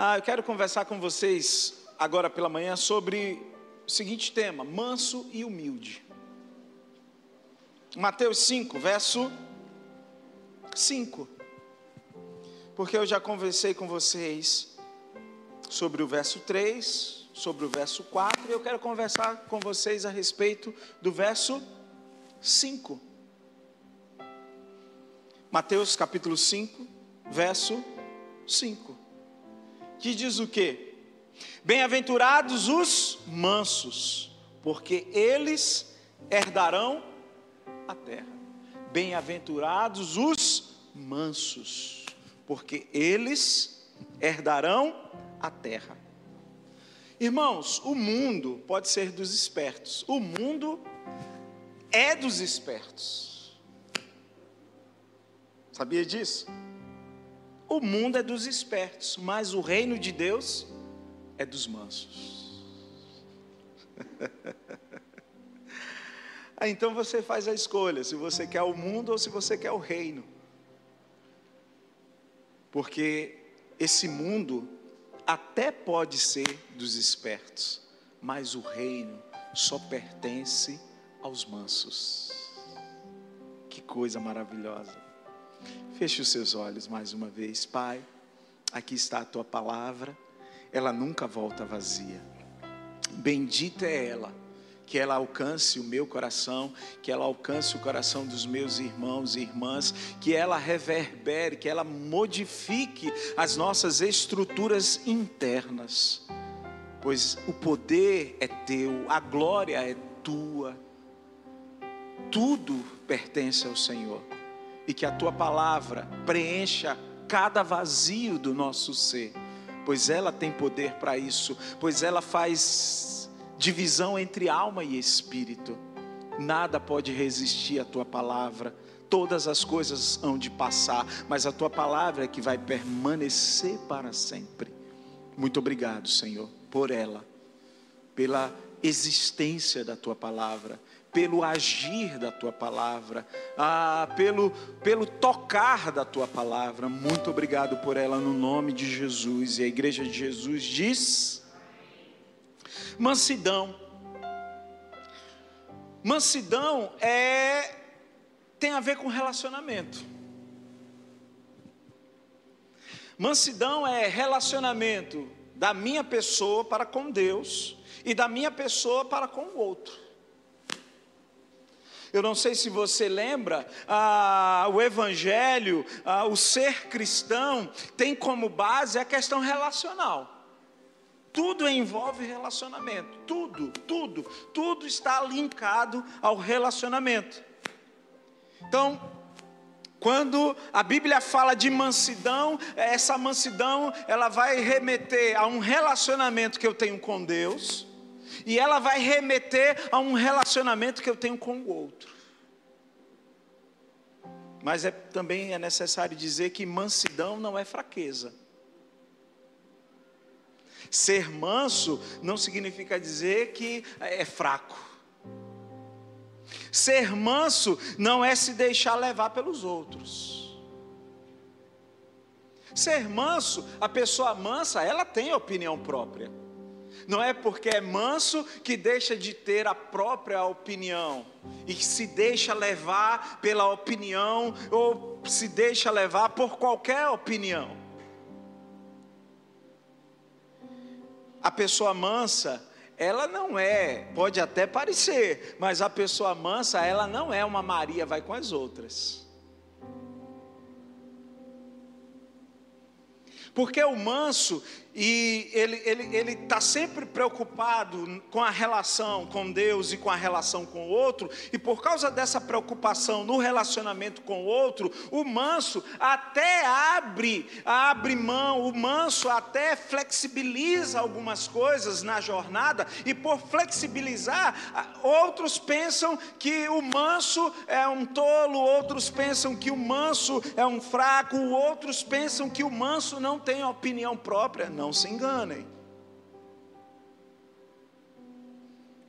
Ah, eu quero conversar com vocês agora pela manhã sobre o seguinte tema: manso e humilde. Mateus 5, verso 5. Porque eu já conversei com vocês sobre o verso 3, sobre o verso 4, e eu quero conversar com vocês a respeito do verso 5. Mateus capítulo 5, verso 5. Que diz o quê? Bem-aventurados os mansos, porque eles herdarão a terra. Bem-aventurados os mansos, porque eles herdarão a terra. Irmãos, o mundo pode ser dos espertos, o mundo é dos espertos. Sabia disso? O mundo é dos espertos, mas o reino de Deus é dos mansos. ah, então você faz a escolha se você quer o mundo ou se você quer o reino. Porque esse mundo até pode ser dos espertos, mas o reino só pertence aos mansos. Que coisa maravilhosa. Feche os seus olhos mais uma vez, Pai. Aqui está a tua palavra, ela nunca volta vazia. Bendita é ela que ela alcance o meu coração, que ela alcance o coração dos meus irmãos e irmãs, que ela reverbere, que ela modifique as nossas estruturas internas, pois o poder é teu, a glória é tua, tudo pertence ao Senhor, e que a tua palavra preencha cada vazio do nosso ser, pois ela tem poder para isso, pois ela faz divisão entre alma e espírito. Nada pode resistir à tua palavra. Todas as coisas hão de passar, mas a tua palavra é que vai permanecer para sempre. Muito obrigado, Senhor, por ela, pela existência da tua palavra, pelo agir da tua palavra, ah, pelo, pelo tocar da tua palavra. Muito obrigado por ela no nome de Jesus. E a igreja de Jesus diz. Mansidão. Mansidão é tem a ver com relacionamento. Mansidão é relacionamento da minha pessoa para com Deus e da minha pessoa para com o outro. Eu não sei se você lembra, ah, o Evangelho, ah, o ser cristão, tem como base a questão relacional. Tudo envolve relacionamento, tudo, tudo, tudo está linkado ao relacionamento. Então, quando a Bíblia fala de mansidão, essa mansidão, ela vai remeter a um relacionamento que eu tenho com Deus, e ela vai remeter a um relacionamento que eu tenho com o outro. Mas é, também é necessário dizer que mansidão não é fraqueza. Ser manso não significa dizer que é fraco. Ser manso não é se deixar levar pelos outros. Ser manso, a pessoa mansa, ela tem opinião própria. Não é porque é manso que deixa de ter a própria opinião e se deixa levar pela opinião ou se deixa levar por qualquer opinião. a pessoa mansa, ela não é, pode até parecer, mas a pessoa mansa, ela não é uma Maria, vai com as outras. Porque o manso, e ele está ele, ele tá sempre preocupado com a relação com Deus e com a relação com o outro, e por causa dessa preocupação no relacionamento com o outro, o manso até abre, abre mão, o manso até flexibiliza algumas coisas na jornada, e por flexibilizar, outros pensam que o manso é um tolo, outros pensam que o manso é um fraco, outros pensam que o manso não tem opinião própria. Não se enganem.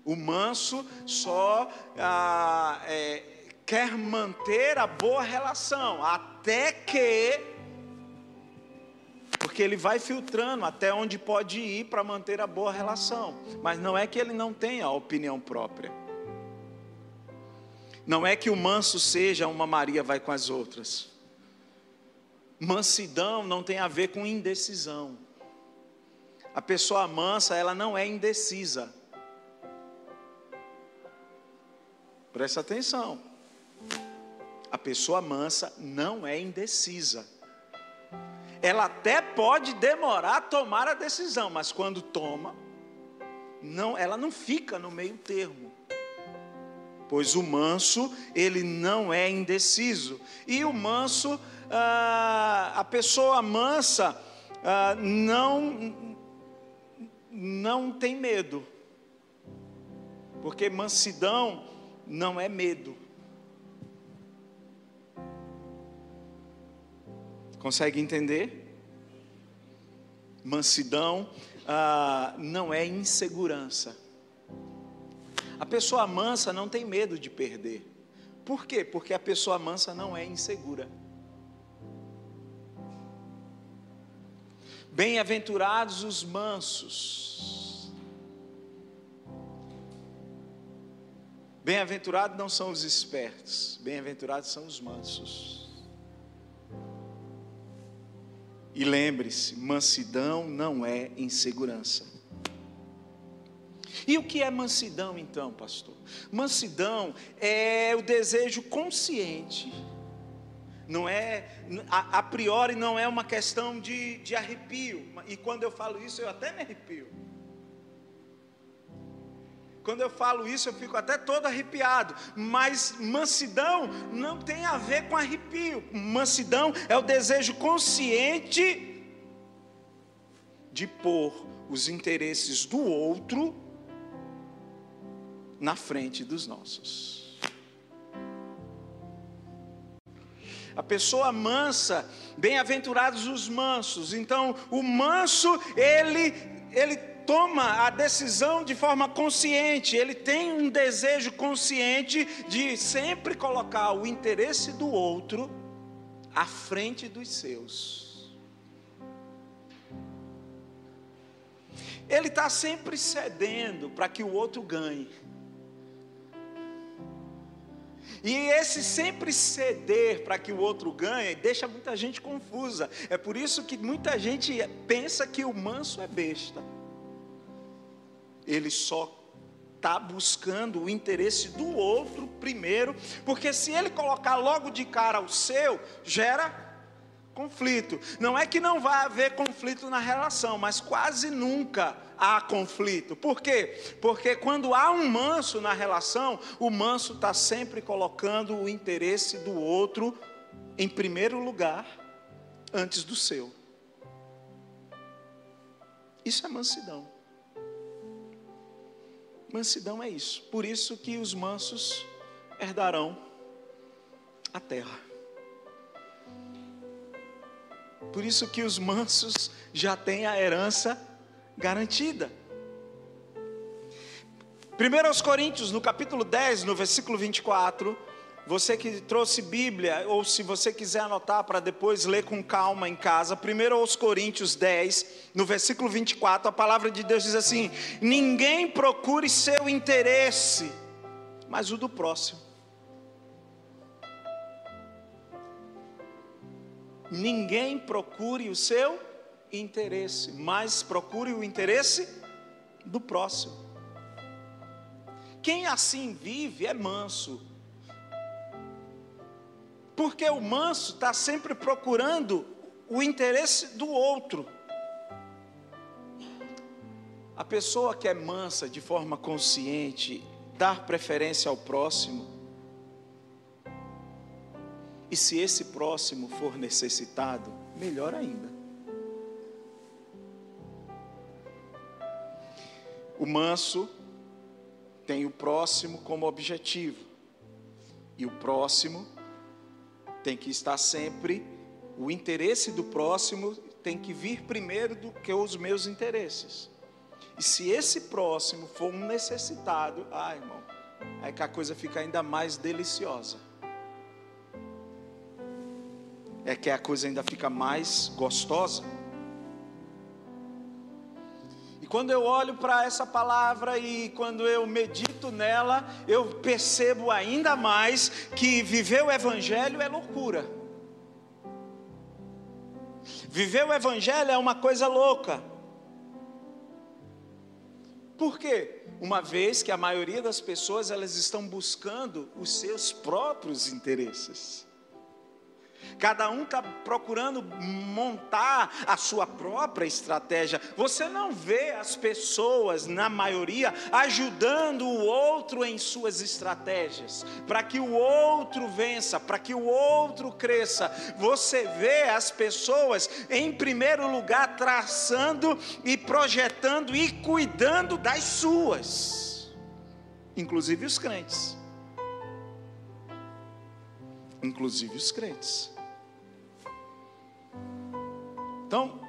O manso só ah, é, quer manter a boa relação, até que porque ele vai filtrando até onde pode ir para manter a boa relação. Mas não é que ele não tenha opinião própria. Não é que o manso seja uma Maria vai com as outras. Mansidão não tem a ver com indecisão. A pessoa mansa, ela não é indecisa. Presta atenção. A pessoa mansa não é indecisa. Ela até pode demorar a tomar a decisão, mas quando toma, não, ela não fica no meio termo. Pois o manso, ele não é indeciso. E o manso, ah, a pessoa mansa, ah, não, não tem medo. Porque mansidão não é medo. Consegue entender? Mansidão ah, não é insegurança. A pessoa mansa não tem medo de perder. Por quê? Porque a pessoa mansa não é insegura. Bem-aventurados os mansos. Bem-aventurados não são os espertos, bem-aventurados são os mansos. E lembre-se: mansidão não é insegurança. E o que é mansidão então, pastor? Mansidão é o desejo consciente, não é, a, a priori não é uma questão de, de arrepio, e quando eu falo isso eu até me arrepio. Quando eu falo isso, eu fico até todo arrepiado. Mas mansidão não tem a ver com arrepio. Mansidão é o desejo consciente de pôr os interesses do outro na frente dos nossos. A pessoa mansa, bem-aventurados os mansos. Então, o manso, ele ele toma a decisão de forma consciente, ele tem um desejo consciente de sempre colocar o interesse do outro à frente dos seus. Ele está sempre cedendo para que o outro ganhe. E esse sempre ceder para que o outro ganhe deixa muita gente confusa. É por isso que muita gente pensa que o manso é besta ele só está buscando o interesse do outro primeiro, porque se ele colocar logo de cara o seu, gera conflito. Não é que não vai haver conflito na relação, mas quase nunca há conflito. Por quê? Porque quando há um manso na relação, o manso está sempre colocando o interesse do outro em primeiro lugar, antes do seu. Isso é mansidão. Mansidão é isso. Por isso que os mansos herdarão a terra. Por isso que os mansos já têm a herança garantida. 1 Coríntios, no capítulo 10, no versículo 24, você que trouxe Bíblia, ou se você quiser anotar para depois ler com calma em casa, 1 aos Coríntios 10, no versículo 24, a palavra de Deus diz assim: Ninguém procure seu interesse, mas o do próximo. Ninguém procure o seu interesse, mas procure o interesse do próximo. Quem assim vive é manso, porque o manso está sempre procurando o interesse do outro. A pessoa que é mansa de forma consciente, dar preferência ao próximo, e se esse próximo for necessitado, melhor ainda. O manso tem o próximo como objetivo, e o próximo tem que estar sempre, o interesse do próximo tem que vir primeiro do que os meus interesses. E se esse próximo for um necessitado, ah, irmão, é que a coisa fica ainda mais deliciosa. É que a coisa ainda fica mais gostosa. E quando eu olho para essa palavra e quando eu medito nela, eu percebo ainda mais que viver o Evangelho é loucura. Viver o Evangelho é uma coisa louca. Por quê? Uma vez que a maioria das pessoas elas estão buscando os seus próprios interesses. Cada um está procurando montar a sua própria estratégia. Você não vê as pessoas, na maioria, ajudando o outro em suas estratégias, para que o outro vença, para que o outro cresça. Você vê as pessoas, em primeiro lugar, traçando e projetando e cuidando das suas, inclusive os crentes inclusive os crentes. Então,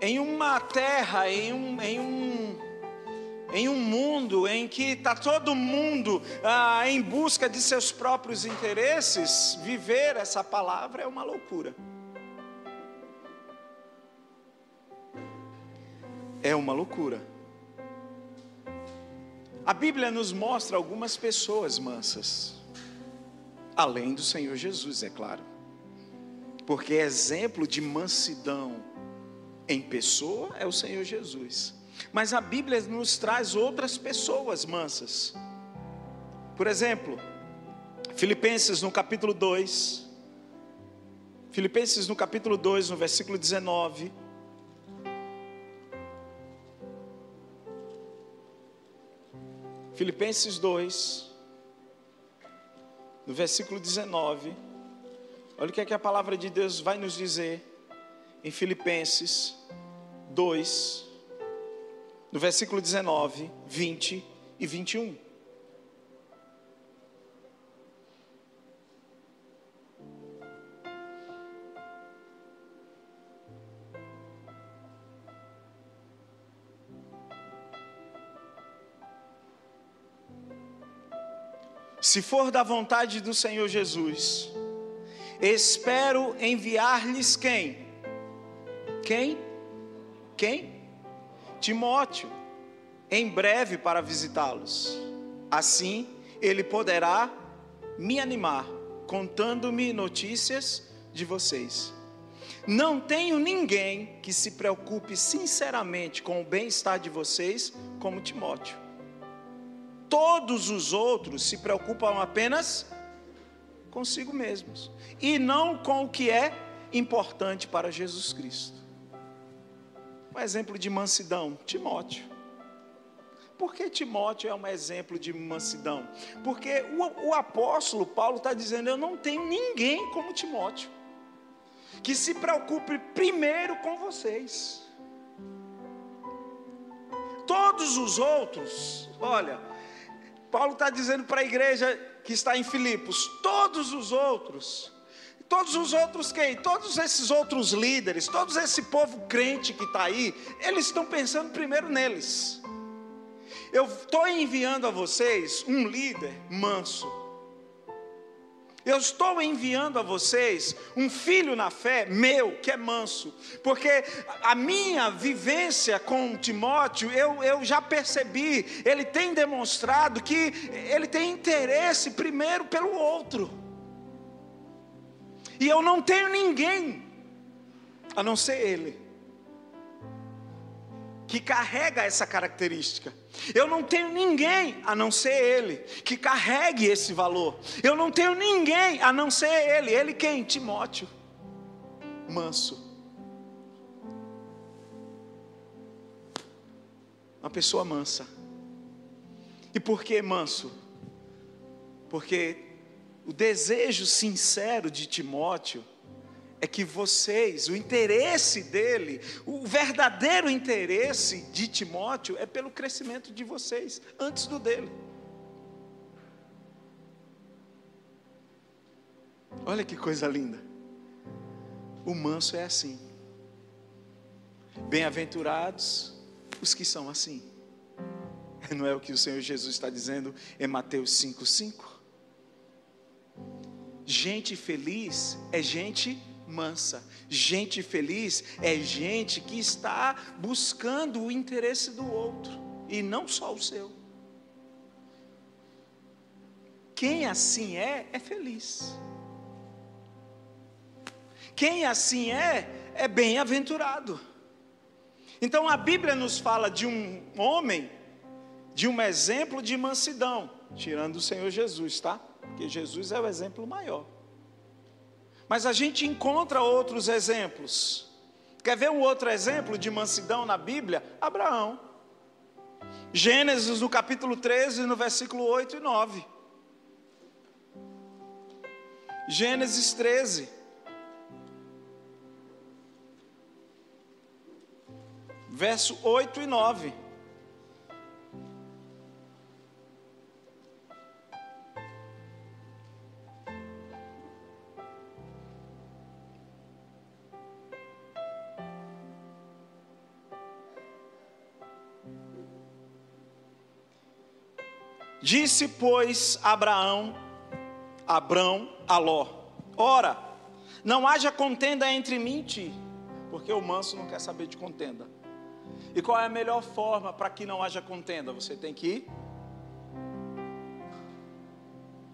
em uma terra, em um, em um, em um mundo em que está todo mundo ah, em busca de seus próprios interesses, viver essa palavra é uma loucura. É uma loucura. A Bíblia nos mostra algumas pessoas mansas além do Senhor Jesus, é claro. Porque exemplo de mansidão em pessoa é o Senhor Jesus. Mas a Bíblia nos traz outras pessoas mansas. Por exemplo, Filipenses no capítulo 2. Filipenses no capítulo 2, no versículo 19. Filipenses 2, no versículo 19, olha o que, é que a palavra de Deus vai nos dizer em Filipenses 2, no versículo 19, 20 e 21. Se for da vontade do Senhor Jesus, espero enviar-lhes quem? Quem? Quem? Timóteo, em breve para visitá-los. Assim, ele poderá me animar, contando-me notícias de vocês. Não tenho ninguém que se preocupe sinceramente com o bem-estar de vocês como Timóteo todos os outros se preocupam apenas consigo mesmos e não com o que é importante para Jesus Cristo. Um exemplo de mansidão, Timóteo. Por que Timóteo é um exemplo de mansidão? Porque o, o apóstolo Paulo está dizendo: Eu não tenho ninguém como Timóteo, que se preocupe primeiro com vocês. Todos os outros, olha, Paulo está dizendo para a igreja que está em Filipos: todos os outros, todos os outros quem? Todos esses outros líderes, todo esse povo crente que está aí, eles estão pensando primeiro neles. Eu estou enviando a vocês um líder manso, eu estou enviando a vocês um filho na fé meu, que é manso, porque a minha vivência com Timóteo, eu, eu já percebi, ele tem demonstrado que ele tem interesse primeiro pelo outro, e eu não tenho ninguém, a não ser ele, que carrega essa característica. Eu não tenho ninguém a não ser Ele que carregue esse valor. Eu não tenho ninguém a não ser Ele. Ele quem? Timóteo, manso. Uma pessoa mansa. E por que manso? Porque o desejo sincero de Timóteo é que vocês, o interesse dele, o verdadeiro interesse de Timóteo é pelo crescimento de vocês, antes do dele. Olha que coisa linda. O manso é assim. Bem-aventurados os que são assim. Não é o que o Senhor Jesus está dizendo em Mateus 5,5? Gente feliz é gente mansa. Gente feliz é gente que está buscando o interesse do outro e não só o seu. Quem assim é, é feliz. Quem assim é, é bem-aventurado. Então a Bíblia nos fala de um homem, de um exemplo de mansidão, tirando o Senhor Jesus, tá? Porque Jesus é o exemplo maior. Mas a gente encontra outros exemplos. Quer ver um outro exemplo de mansidão na Bíblia? Abraão. Gênesis no capítulo 13, no versículo 8 e 9. Gênesis 13. Verso 8 e 9. Disse, pois, Abraão, Abrão a Ló: Ora, não haja contenda entre mim e ti, porque o manso não quer saber de contenda. E qual é a melhor forma para que não haja contenda? Você tem que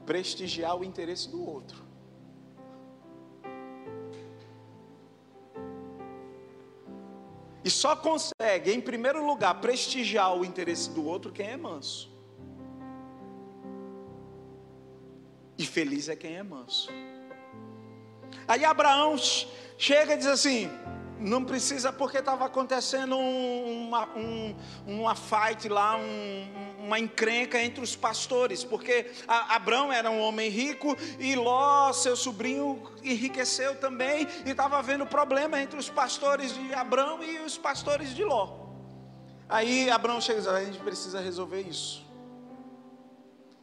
prestigiar o interesse do outro. E só consegue, em primeiro lugar, prestigiar o interesse do outro quem é manso. E feliz é quem é manso. Aí Abraão chega e diz assim: não precisa, porque estava acontecendo uma, um, uma fight lá, um, uma encrenca entre os pastores, porque Abraão era um homem rico e Ló, seu sobrinho, enriqueceu também, e estava havendo problema entre os pastores de Abraão e os pastores de Ló. Aí Abraão chega e diz: a gente precisa resolver isso.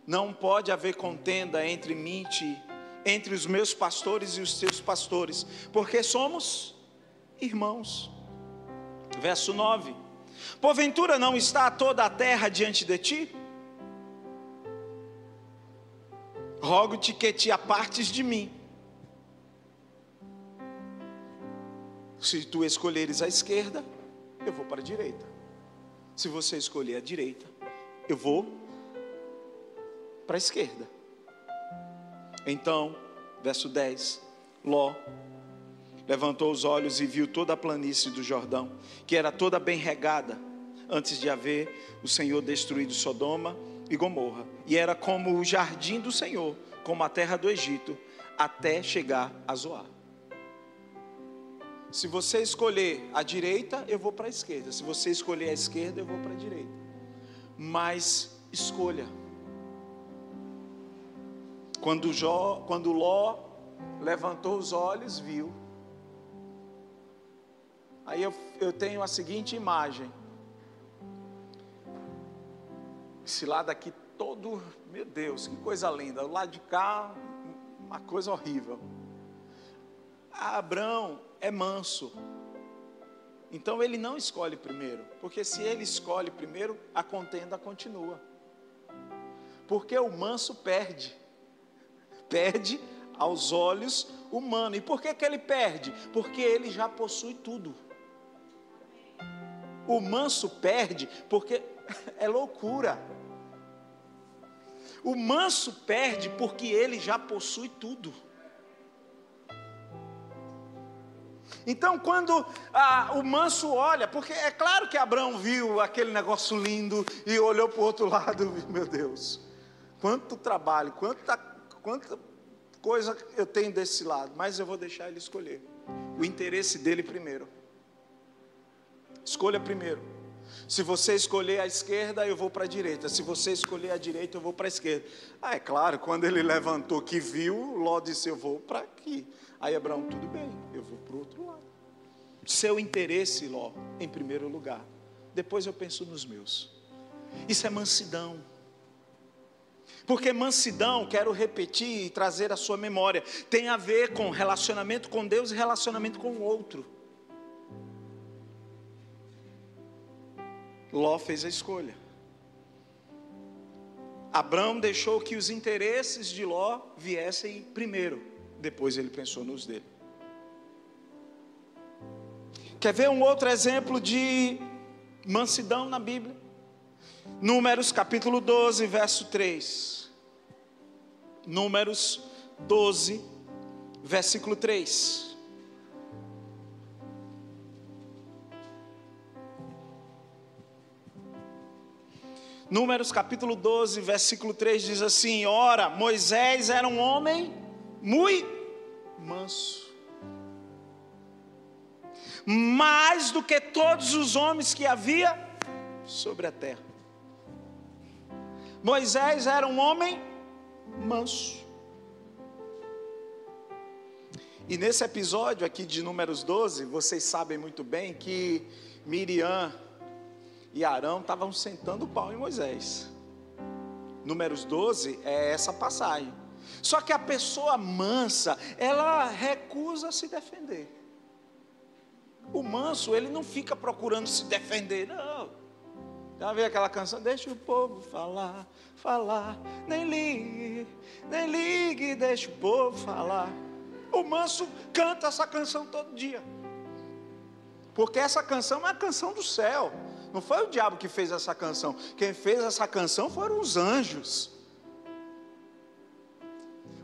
Não pode haver contenda entre mim e ti, entre os meus pastores e os teus pastores, porque somos irmãos. Verso 9: Porventura não está toda a terra diante de ti? Rogo-te que te apartes de mim. Se tu escolheres a esquerda, eu vou para a direita. Se você escolher a direita, eu vou para a esquerda. Então, verso 10: Ló levantou os olhos e viu toda a planície do Jordão, que era toda bem regada, antes de haver o Senhor destruído Sodoma e Gomorra, e era como o jardim do Senhor, como a terra do Egito, até chegar a Zoar. Se você escolher a direita, eu vou para a esquerda. Se você escolher a esquerda, eu vou para a direita. Mas escolha. Quando, Jó, quando Ló levantou os olhos, viu. Aí eu, eu tenho a seguinte imagem. Esse lado aqui todo, meu Deus, que coisa linda. O lado de cá, uma coisa horrível. Abraão é manso. Então ele não escolhe primeiro, porque se ele escolhe primeiro, a contenda continua. Porque o manso perde perde aos olhos humanos. E por que, que ele perde? Porque ele já possui tudo. O manso perde porque é loucura. O manso perde porque ele já possui tudo. Então, quando ah, o manso olha, porque é claro que Abraão viu aquele negócio lindo e olhou para o outro lado, meu Deus, quanto trabalho, quanta quanta coisa eu tenho desse lado, mas eu vou deixar ele escolher. O interesse dele primeiro. Escolha primeiro. Se você escolher a esquerda, eu vou para a direita. Se você escolher a direita, eu vou para a esquerda. Ah, é claro, quando ele levantou que viu, Ló disse: Eu vou para aqui. Aí Abraão, tudo bem, eu vou para o outro lado. Seu interesse, Ló, em primeiro lugar. Depois eu penso nos meus. Isso é mansidão. Porque mansidão, quero repetir e trazer a sua memória, tem a ver com relacionamento com Deus e relacionamento com o outro. Ló fez a escolha. Abraão deixou que os interesses de Ló viessem primeiro, depois ele pensou nos dele. Quer ver um outro exemplo de mansidão na Bíblia? Números capítulo 12, verso 3. Números 12, versículo 3. Números capítulo 12, versículo 3 diz assim: Ora, Moisés era um homem muito manso, mais do que todos os homens que havia sobre a terra. Moisés era um homem manso. E nesse episódio aqui de Números 12, vocês sabem muito bem que Miriam e Arão estavam sentando o pau em Moisés. Números 12 é essa passagem. Só que a pessoa mansa, ela recusa se defender. O manso, ele não fica procurando se defender, não. Já viu aquela canção? Deixa o povo falar, falar, nem ligue, nem ligue, deixa o povo falar. O manso canta essa canção todo dia. Porque essa canção é uma canção do céu. Não foi o diabo que fez essa canção. Quem fez essa canção foram os anjos.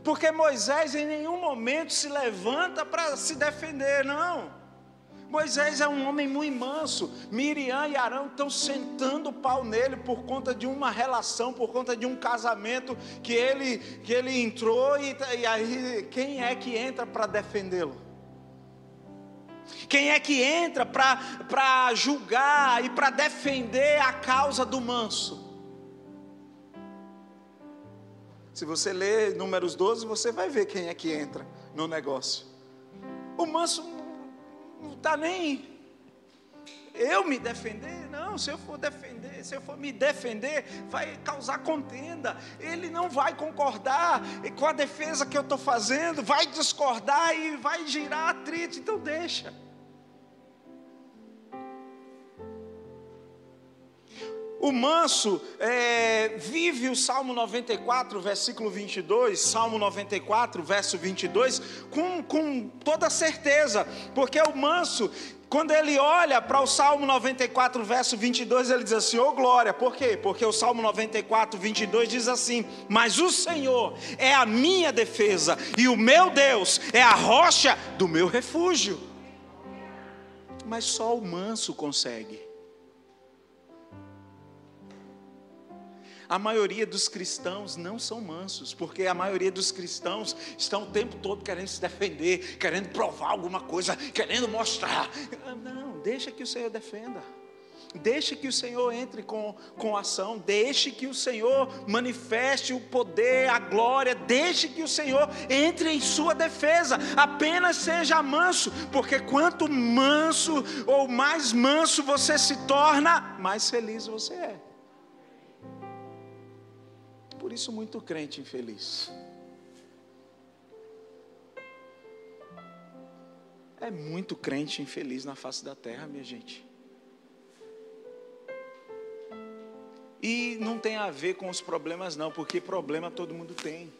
Porque Moisés em nenhum momento se levanta para se defender, não. Moisés é um homem muito manso. Miriam e Arão estão sentando o pau nele por conta de uma relação, por conta de um casamento que ele, que ele entrou. E, e aí, quem é que entra para defendê-lo? Quem é que entra para julgar e para defender a causa do manso? Se você ler Números 12, você vai ver quem é que entra no negócio. O manso não está nem. Eu me defender? Não, se eu for defender, se eu for me defender, vai causar contenda. Ele não vai concordar com a defesa que eu estou fazendo, vai discordar e vai girar atrito. Então deixa. O manso é, vive o Salmo 94, versículo 22, Salmo 94, verso 22, com, com toda certeza, porque o manso, quando ele olha para o Salmo 94, verso 22, ele diz assim: Ô oh, glória, por quê? Porque o Salmo 94, 22 diz assim: Mas o Senhor é a minha defesa, e o meu Deus é a rocha do meu refúgio. Mas só o manso consegue. A maioria dos cristãos não são mansos, porque a maioria dos cristãos estão o tempo todo querendo se defender, querendo provar alguma coisa, querendo mostrar. Não, deixa que o Senhor defenda. Deixe que o Senhor entre com, com ação, deixe que o Senhor manifeste o poder, a glória, deixe que o Senhor entre em sua defesa, apenas seja manso, porque quanto manso ou mais manso você se torna, mais feliz você é. Por isso, muito crente infeliz. É muito crente infeliz na face da terra, minha gente. E não tem a ver com os problemas, não, porque problema todo mundo tem.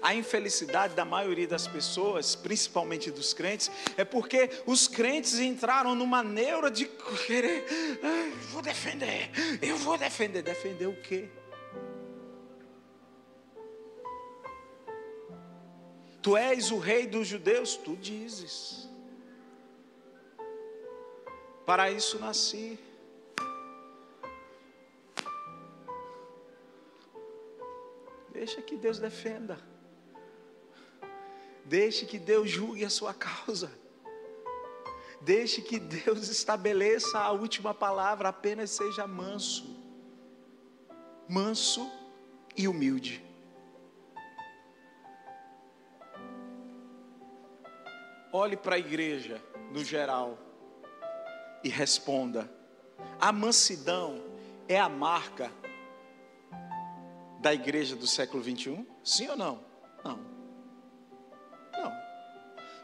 A infelicidade da maioria das pessoas, principalmente dos crentes, é porque os crentes entraram numa neura de querer, vou defender, eu vou defender. Defender o quê? Tu és o rei dos judeus, tu dizes. Para isso nasci. Deixa que Deus defenda. Deixe que Deus julgue a sua causa. Deixe que Deus estabeleça a última palavra, apenas seja manso. Manso e humilde. Olhe para a igreja no geral e responda: a mansidão é a marca da igreja do século 21? Sim ou não? Não. Não.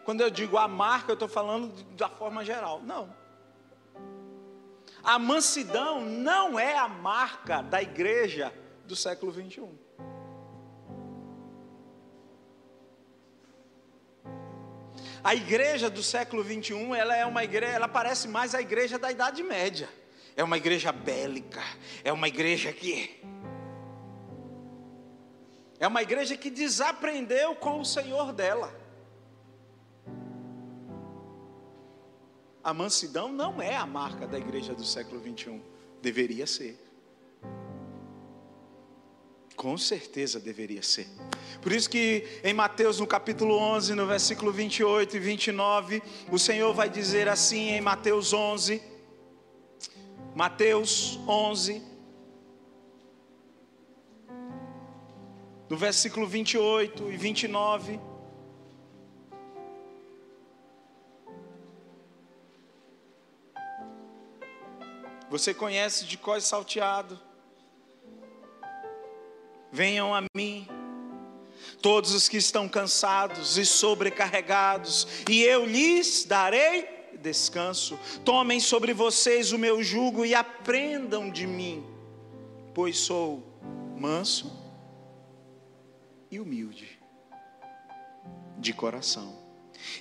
Quando eu digo a marca, eu estou falando da forma geral. Não. A mansidão não é a marca da igreja do século 21. A igreja do século 21, ela é uma igreja, ela parece mais a igreja da Idade Média. É uma igreja bélica, é uma igreja que é uma igreja que desaprendeu com o Senhor dela. A mansidão não é a marca da igreja do século 21. Deveria ser. Com certeza deveria ser. Por isso que em Mateus no capítulo 11, no versículo 28 e 29, o Senhor vai dizer assim em Mateus 11, Mateus 11, no versículo 28 e 29, Você conhece de cós salteado. Venham a mim, todos os que estão cansados e sobrecarregados, e eu lhes darei descanso. Tomem sobre vocês o meu jugo e aprendam de mim, pois sou manso e humilde de coração.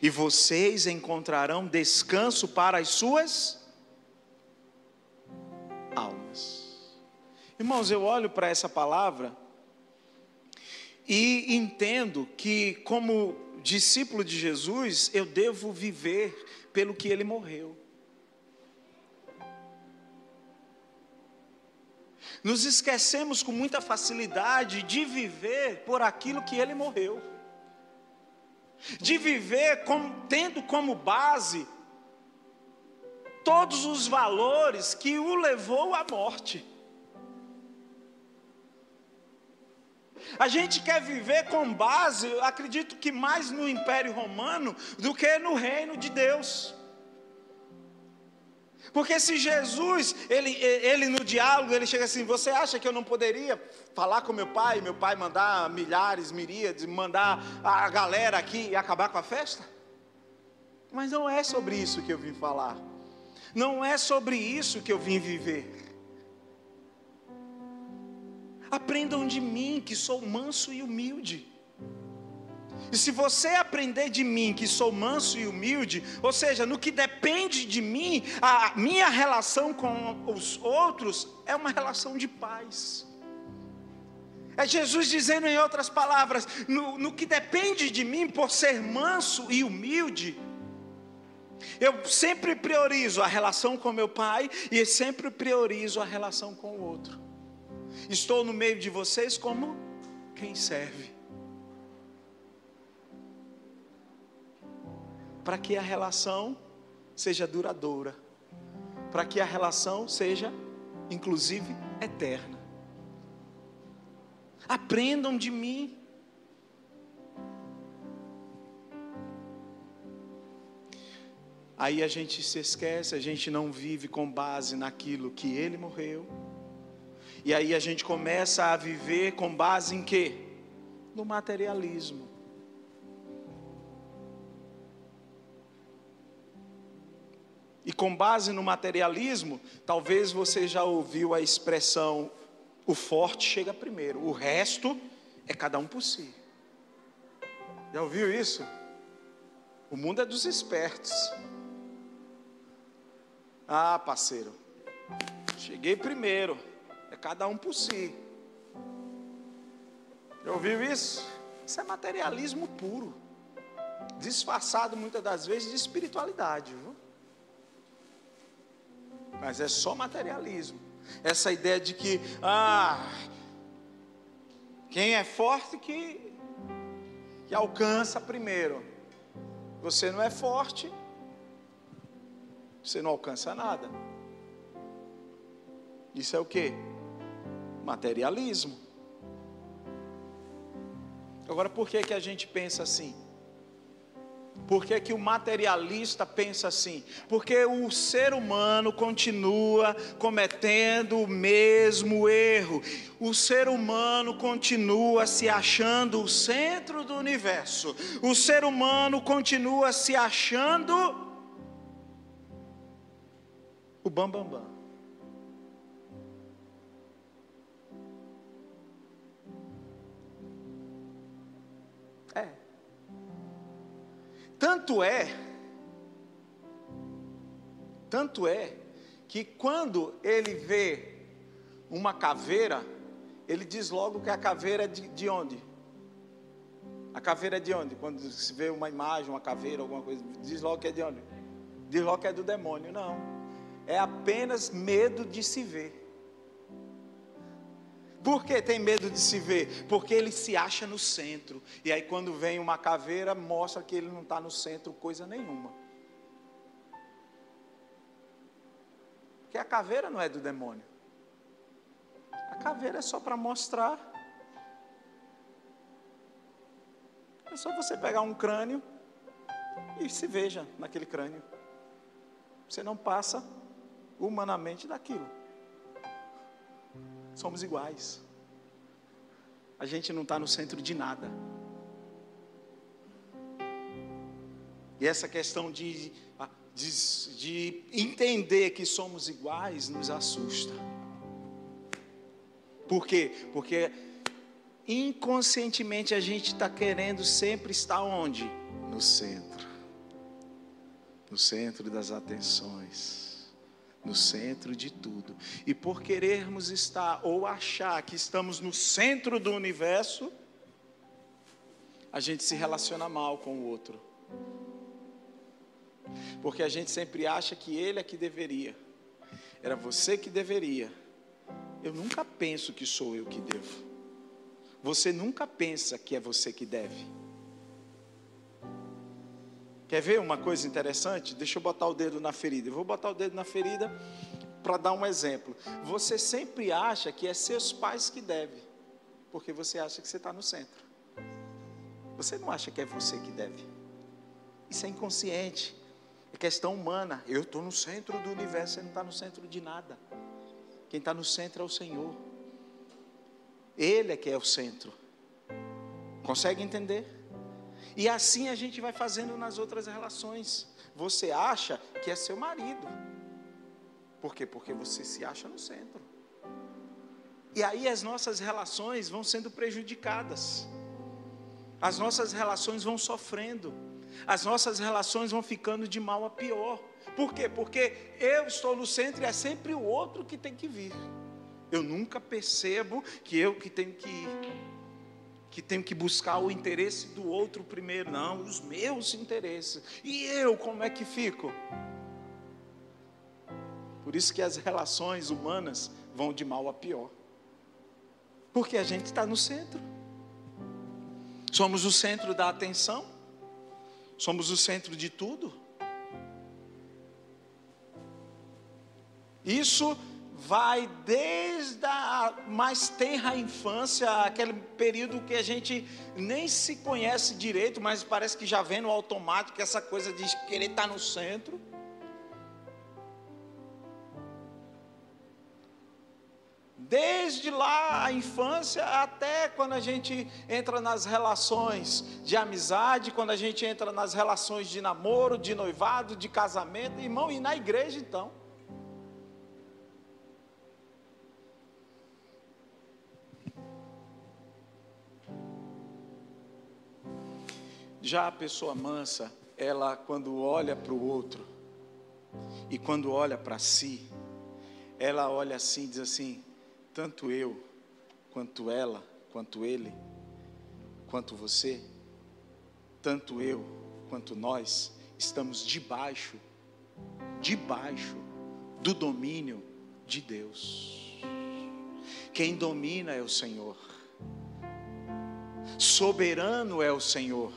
E vocês encontrarão descanso para as suas almas. Irmãos, eu olho para essa palavra e entendo que, como discípulo de Jesus, eu devo viver pelo que ele morreu. Nos esquecemos com muita facilidade de viver por aquilo que ele morreu, de viver tendo como base todos os valores que o levou à morte. A gente quer viver com base, acredito que mais no Império Romano do que no reino de Deus. Porque se Jesus, ele, ele no diálogo, ele chega assim: Você acha que eu não poderia falar com meu pai, meu pai mandar milhares, miríades, mandar a galera aqui e acabar com a festa? Mas não é sobre isso que eu vim falar. Não é sobre isso que eu vim viver. Aprendam de mim, que sou manso e humilde. E se você aprender de mim, que sou manso e humilde, ou seja, no que depende de mim, a minha relação com os outros é uma relação de paz. É Jesus dizendo em outras palavras: no, no que depende de mim, por ser manso e humilde, eu sempre priorizo a relação com meu pai e sempre priorizo a relação com o outro. Estou no meio de vocês como quem serve. Para que a relação seja duradoura, para que a relação seja, inclusive, eterna. Aprendam de mim. Aí a gente se esquece, a gente não vive com base naquilo que ele morreu. E aí a gente começa a viver com base em quê? No materialismo. E com base no materialismo, talvez você já ouviu a expressão: o forte chega primeiro, o resto é cada um por si. Já ouviu isso? O mundo é dos espertos. Ah, parceiro, cheguei primeiro, é cada um por si. Já ouviu isso? Isso é materialismo puro, disfarçado muitas das vezes de espiritualidade, viu? Mas é só materialismo. Essa ideia de que, ah, quem é forte que, que alcança primeiro. Você não é forte, você não alcança nada. Isso é o que? Materialismo. Agora, por que, que a gente pensa assim? Por que, que o materialista pensa assim? Porque o ser humano continua cometendo o mesmo erro. O ser humano continua se achando o centro do universo. O ser humano continua se achando o bambambam. Bam, bam. Tanto é, tanto é, que quando ele vê uma caveira, ele diz logo que a caveira é de, de onde? A caveira é de onde? Quando se vê uma imagem, uma caveira, alguma coisa, diz logo que é de onde? Diz logo que é do demônio. Não. É apenas medo de se ver. Por que tem medo de se ver? Porque ele se acha no centro. E aí, quando vem uma caveira, mostra que ele não está no centro coisa nenhuma. Porque a caveira não é do demônio. A caveira é só para mostrar. É só você pegar um crânio e se veja naquele crânio. Você não passa humanamente daquilo somos iguais. A gente não está no centro de nada. E essa questão de, de, de entender que somos iguais nos assusta. Por quê? Porque inconscientemente a gente está querendo sempre estar onde? No centro. No centro das atenções no centro de tudo. E por querermos estar ou achar que estamos no centro do universo, a gente se relaciona mal com o outro. Porque a gente sempre acha que ele é que deveria. Era você que deveria. Eu nunca penso que sou eu que devo. Você nunca pensa que é você que deve. Quer ver uma coisa interessante? Deixa eu botar o dedo na ferida. Eu vou botar o dedo na ferida para dar um exemplo. Você sempre acha que é seus pais que devem, porque você acha que você está no centro. Você não acha que é você que deve. Isso é inconsciente. É questão humana. Eu estou no centro do universo, você não está no centro de nada. Quem está no centro é o Senhor. Ele é que é o centro. Consegue entender? E assim a gente vai fazendo nas outras relações. Você acha que é seu marido. Por quê? Porque você se acha no centro. E aí as nossas relações vão sendo prejudicadas. As nossas relações vão sofrendo. As nossas relações vão ficando de mal a pior. Por quê? Porque eu estou no centro e é sempre o outro que tem que vir. Eu nunca percebo que eu que tenho que ir que tenho que buscar o interesse do outro primeiro, não, os meus interesses. E eu, como é que fico? Por isso que as relações humanas vão de mal a pior. Porque a gente está no centro. Somos o centro da atenção. Somos o centro de tudo. Isso vai desde a mais tenra infância, aquele período que a gente nem se conhece direito, mas parece que já vem no automático essa coisa de querer estar no centro. Desde lá a infância até quando a gente entra nas relações de amizade, quando a gente entra nas relações de namoro, de noivado, de casamento, irmão, e na igreja então. Já a pessoa mansa, ela quando olha para o outro e quando olha para si, ela olha assim, diz assim: tanto eu, quanto ela, quanto ele, quanto você, tanto eu quanto nós estamos debaixo, debaixo do domínio de Deus. Quem domina é o Senhor. Soberano é o Senhor.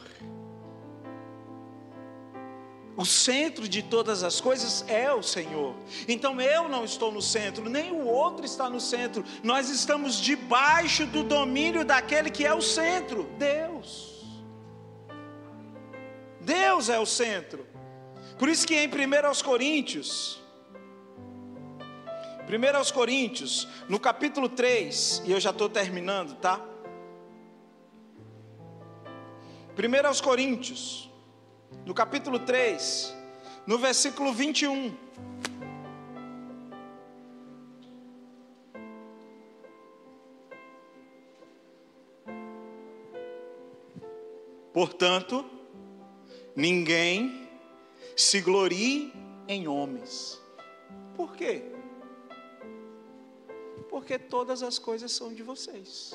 O centro de todas as coisas é o Senhor. Então eu não estou no centro, nem o outro está no centro. Nós estamos debaixo do domínio daquele que é o centro, Deus. Deus é o centro. Por isso que em 1 Coríntios, 1 Coríntios, no capítulo 3, e eu já estou terminando, tá? 1 Coríntios, no capítulo 3, no versículo 21. Portanto, ninguém se glorie em homens. Por quê? Porque todas as coisas são de vocês.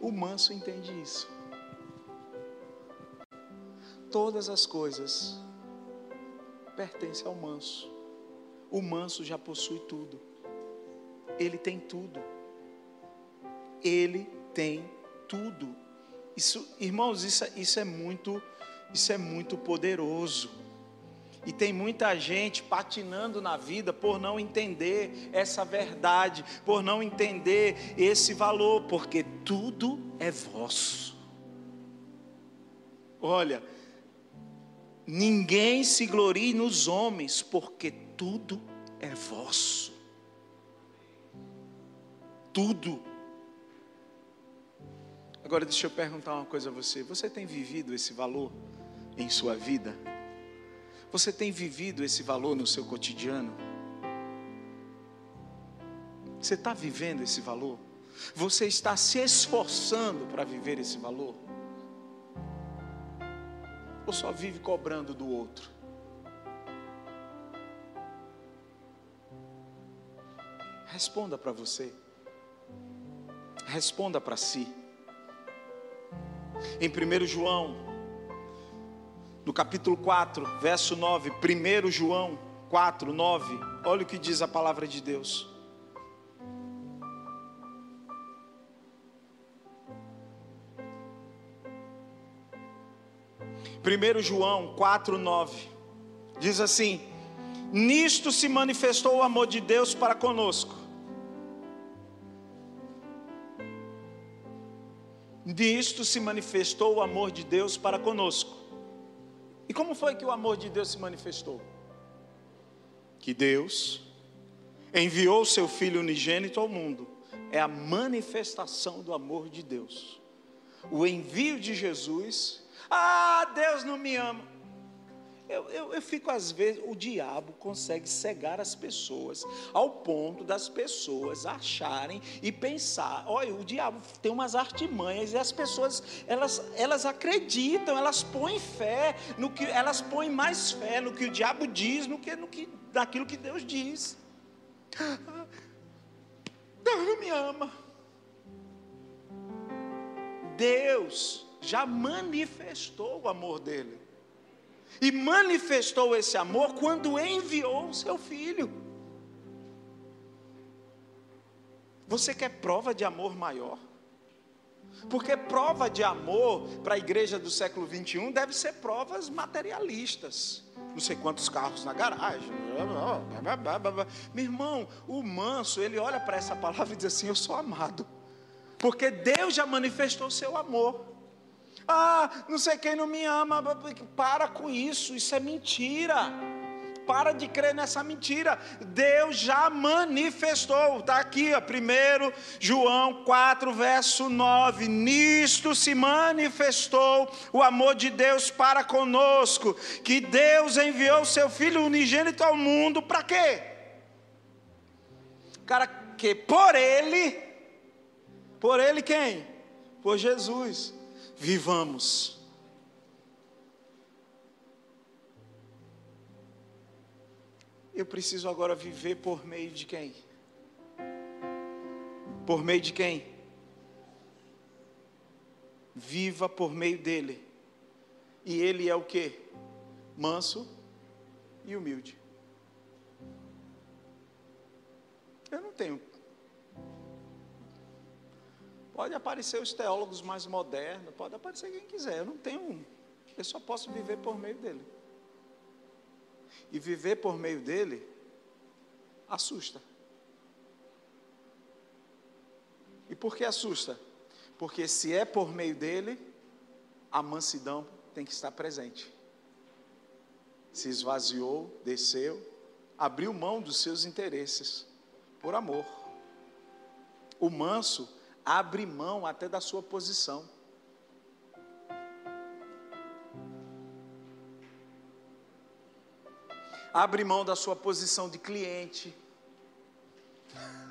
O manso entende isso. Todas as coisas pertencem ao manso. O manso já possui tudo. Ele tem tudo. Ele tem tudo. Isso, irmãos, isso, é, isso é muito, isso é muito poderoso. E tem muita gente patinando na vida por não entender essa verdade, por não entender esse valor, porque tudo é vosso. Olha, ninguém se glorie nos homens, porque tudo é vosso. Tudo. Agora deixa eu perguntar uma coisa a você: você tem vivido esse valor em sua vida? Você tem vivido esse valor no seu cotidiano? Você está vivendo esse valor? Você está se esforçando para viver esse valor? Ou só vive cobrando do outro? Responda para você. Responda para si. Em 1 João no capítulo 4, verso 9, 1 João 4, 9, olha o que diz a palavra de Deus. Primeiro João 4, 9 diz assim: Nisto se manifestou o amor de Deus para conosco. Nisto se manifestou o amor de Deus para conosco e como foi que o amor de Deus se manifestou? Que Deus enviou seu Filho unigênito ao mundo. É a manifestação do amor de Deus. O envio de Jesus. Ah, Deus não me ama. Eu, eu, eu, fico às vezes, o diabo consegue cegar as pessoas, ao ponto das pessoas acharem e pensar, olha, o diabo tem umas artimanhas e as pessoas, elas, elas acreditam, elas põem fé no que, elas põem mais fé no que o diabo diz, no que, no que naquilo que Deus diz. Deus não me ama. Deus já manifestou o amor dele e manifestou esse amor quando enviou o seu filho. Você quer prova de amor maior? Porque prova de amor para a igreja do século 21 deve ser provas materialistas. Não sei quantos carros na garagem. Meu irmão, o manso, ele olha para essa palavra e diz assim: Eu sou amado. Porque Deus já manifestou seu amor. Ah, não sei quem não me ama. Para com isso, isso é mentira. Para de crer nessa mentira. Deus já manifestou. Está aqui, ó, 1 João 4, verso 9. Nisto se manifestou o amor de Deus para conosco. Que Deus enviou seu Filho unigênito ao mundo. Para quê? Cara, que por Ele, por Ele quem? Por Jesus vivamos. Eu preciso agora viver por meio de quem? Por meio de quem? Viva por meio dele. E ele é o que? Manso e humilde. Eu não tenho Pode aparecer os teólogos mais modernos, pode aparecer quem quiser. Eu não tenho um. Eu só posso viver por meio dele. E viver por meio dele assusta. E por que assusta? Porque se é por meio dele, a mansidão tem que estar presente. Se esvaziou, desceu, abriu mão dos seus interesses por amor. O manso abre mão até da sua posição. Abre mão da sua posição de cliente.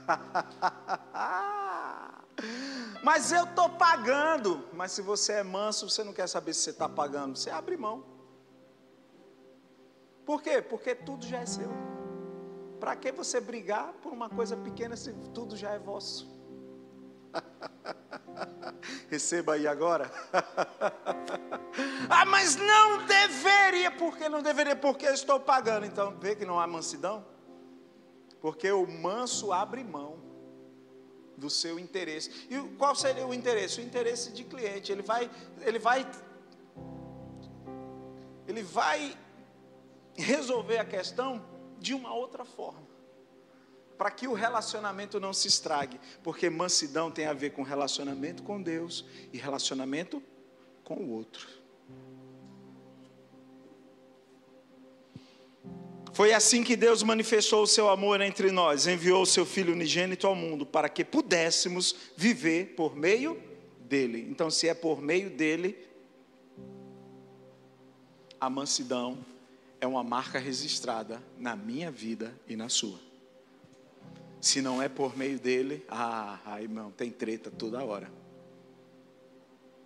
mas eu estou pagando. Mas se você é manso, você não quer saber se você está pagando, você abre mão. Por quê? Porque tudo já é seu. Para que você brigar por uma coisa pequena se tudo já é vosso? Receba aí agora. ah, mas não deveria. Por que não deveria? Porque eu estou pagando. Então, vê que não há mansidão? Porque o manso abre mão do seu interesse. E qual seria o interesse? O interesse de cliente. Ele vai, ele vai, ele vai resolver a questão de uma outra forma. Para que o relacionamento não se estrague, porque mansidão tem a ver com relacionamento com Deus e relacionamento com o outro. Foi assim que Deus manifestou o seu amor entre nós, enviou o seu Filho unigênito ao mundo para que pudéssemos viver por meio dele. Então, se é por meio dele, a mansidão é uma marca registrada na minha vida e na sua. Se não é por meio dele, ah, ah irmão, tem treta toda hora.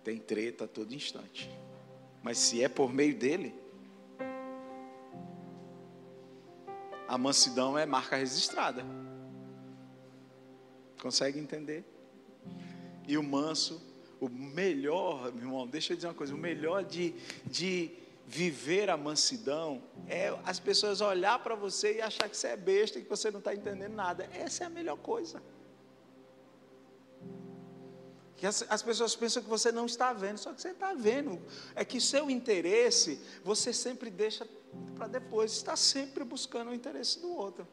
Tem treta todo instante. Mas se é por meio dele, A mansidão é marca registrada. Consegue entender? E o manso, o melhor, meu irmão, deixa eu dizer uma coisa: o melhor de, de viver a mansidão é as pessoas olhar para você e achar que você é besta e que você não está entendendo nada. Essa é a melhor coisa. Que as, as, pessoas pensam que você não está vendo, só que você está vendo. É que seu interesse você sempre deixa para depois, está sempre buscando o interesse do outro.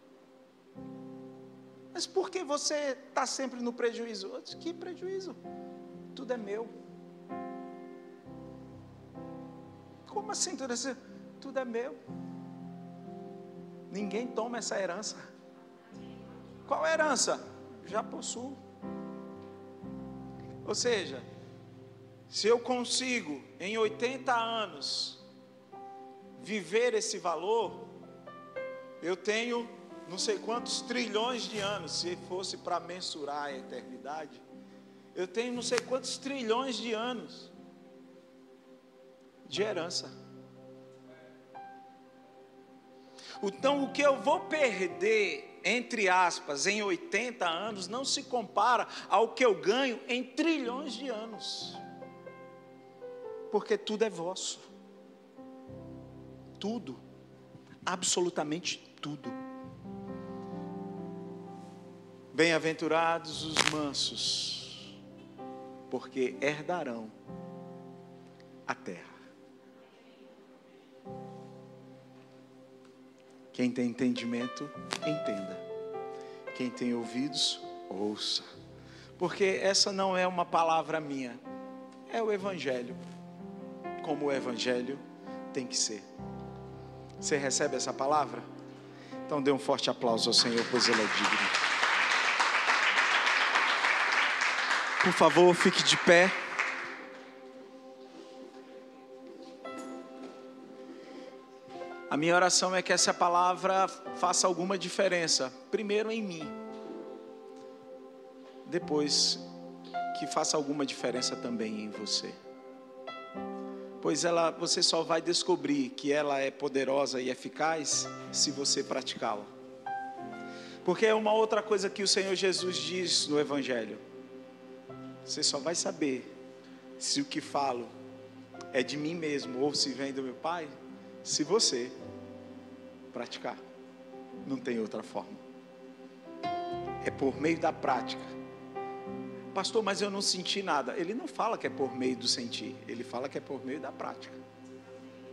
Mas por que você está sempre no prejuízo? Que prejuízo? Tudo é meu. Como assim tudo é Tudo é meu. Ninguém toma essa herança. Qual herança? Já possuo. Ou seja, se eu consigo em 80 anos viver esse valor, eu tenho não sei quantos trilhões de anos, se fosse para mensurar a eternidade, eu tenho não sei quantos trilhões de anos de herança. Então, o que eu vou perder entre aspas, em 80 anos, não se compara ao que eu ganho em trilhões de anos. Porque tudo é vosso. Tudo. Absolutamente tudo. Bem-aventurados os mansos, porque herdarão a terra. Quem tem entendimento, entenda. Quem tem ouvidos, ouça. Porque essa não é uma palavra minha, é o Evangelho. Como o Evangelho tem que ser. Você recebe essa palavra? Então dê um forte aplauso ao Senhor, pois Ele é digno. Por favor, fique de pé. A minha oração é que essa palavra faça alguma diferença, primeiro em mim, depois que faça alguma diferença também em você. Pois ela, você só vai descobrir que ela é poderosa e eficaz se você praticá-la. Porque é uma outra coisa que o Senhor Jesus diz no Evangelho. Você só vai saber se o que falo é de mim mesmo ou se vem do meu Pai, se você praticar. Não tem outra forma. É por meio da prática. Pastor, mas eu não senti nada. Ele não fala que é por meio do sentir, ele fala que é por meio da prática.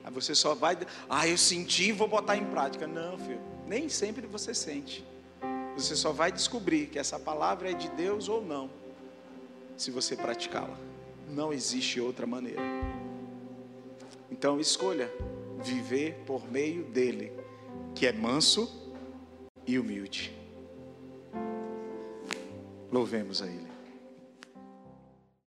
Aí você só vai, ah, eu senti vou botar em prática. Não, filho, nem sempre você sente. Você só vai descobrir que essa palavra é de Deus ou não, se você praticá-la. Não existe outra maneira. Então escolha viver por meio dele que é manso e humilde. Louvemos a Ele.